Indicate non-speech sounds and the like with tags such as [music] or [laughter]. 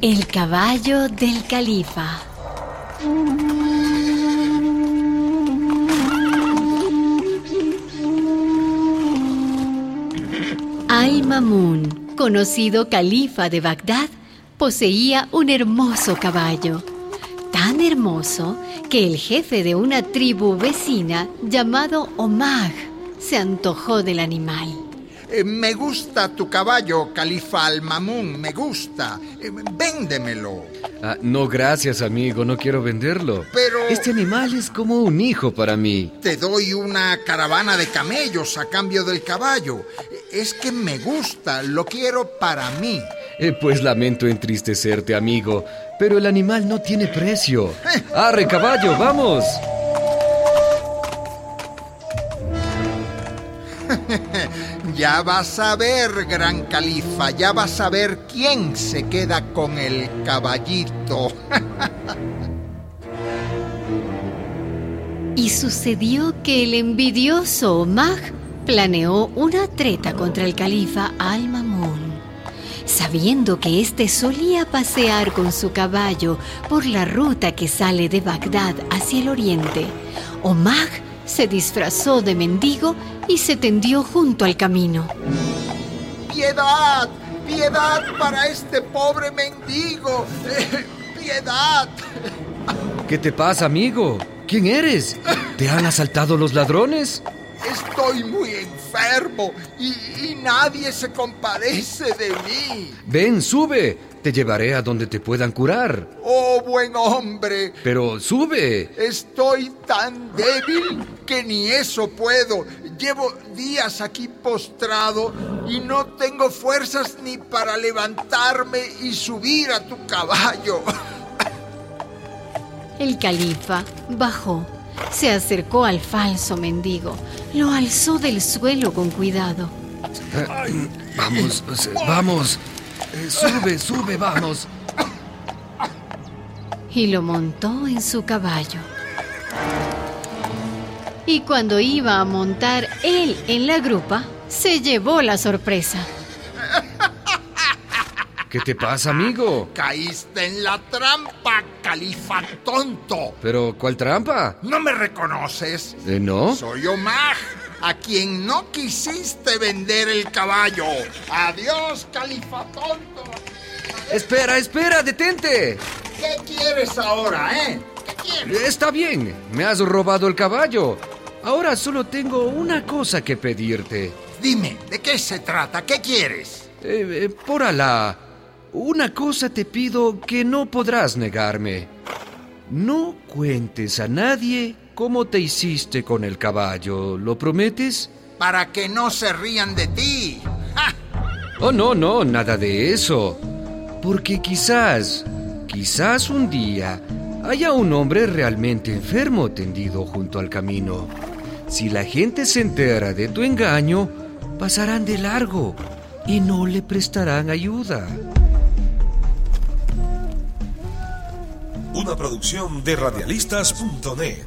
El caballo del califa. Al-Mamun, conocido califa de Bagdad, poseía un hermoso caballo. Tan hermoso que el jefe de una tribu vecina llamado Omag se antojó del animal. Eh, me gusta tu caballo, Califa Al-Mamun, me gusta. Eh, véndemelo. Ah, no, gracias, amigo, no quiero venderlo. Pero... Este animal es como un hijo para mí. Te doy una caravana de camellos a cambio del caballo. Es que me gusta, lo quiero para mí. Eh, pues lamento entristecerte, amigo, pero el animal no tiene precio. [laughs] ¡Arre, caballo, vamos! [laughs] ya vas a ver, gran califa, ya vas a ver quién se queda con el caballito. [laughs] y sucedió que el envidioso Omag planeó una treta contra el califa Al-Mamun. Sabiendo que éste solía pasear con su caballo por la ruta que sale de Bagdad hacia el oriente, Omag se disfrazó de mendigo y se tendió junto al camino. ¡Piedad! ¡Piedad para este pobre mendigo! [laughs] ¡Piedad! ¿Qué te pasa, amigo? ¿Quién eres? ¿Te han asaltado los ladrones? Estoy muy enfermo y, y, nadie se compadece de mí. Ven, sube. Te llevaré a donde te puedan curar. Buen hombre. Pero sube. Estoy tan débil que ni eso puedo. Llevo días aquí postrado y no tengo fuerzas ni para levantarme y subir a tu caballo. [laughs] El califa bajó, se acercó al falso mendigo, lo alzó del suelo con cuidado. Vamos, vamos. Sube, sube, vamos. Y lo montó en su caballo. Y cuando iba a montar él en la grupa, se llevó la sorpresa. [laughs] ¿Qué te pasa, amigo? Caíste en la trampa, califa tonto. ¿Pero cuál trampa? ¿No me reconoces? ¿Eh, no? Soy Omar, a quien no quisiste vender el caballo. Adiós, califa tonto. Espera, espera, detente. ¿Qué quieres ahora, eh? ¿Qué quieres? Está bien, me has robado el caballo. Ahora solo tengo una cosa que pedirte. Dime, ¿de qué se trata? ¿Qué quieres? Eh, eh, por Alá, una cosa te pido que no podrás negarme. No cuentes a nadie cómo te hiciste con el caballo, ¿lo prometes? Para que no se rían de ti. ¡Ja! Oh, no, no, nada de eso. Porque quizás, quizás un día haya un hombre realmente enfermo tendido junto al camino. Si la gente se entera de tu engaño, pasarán de largo y no le prestarán ayuda. Una producción de radialistas.net.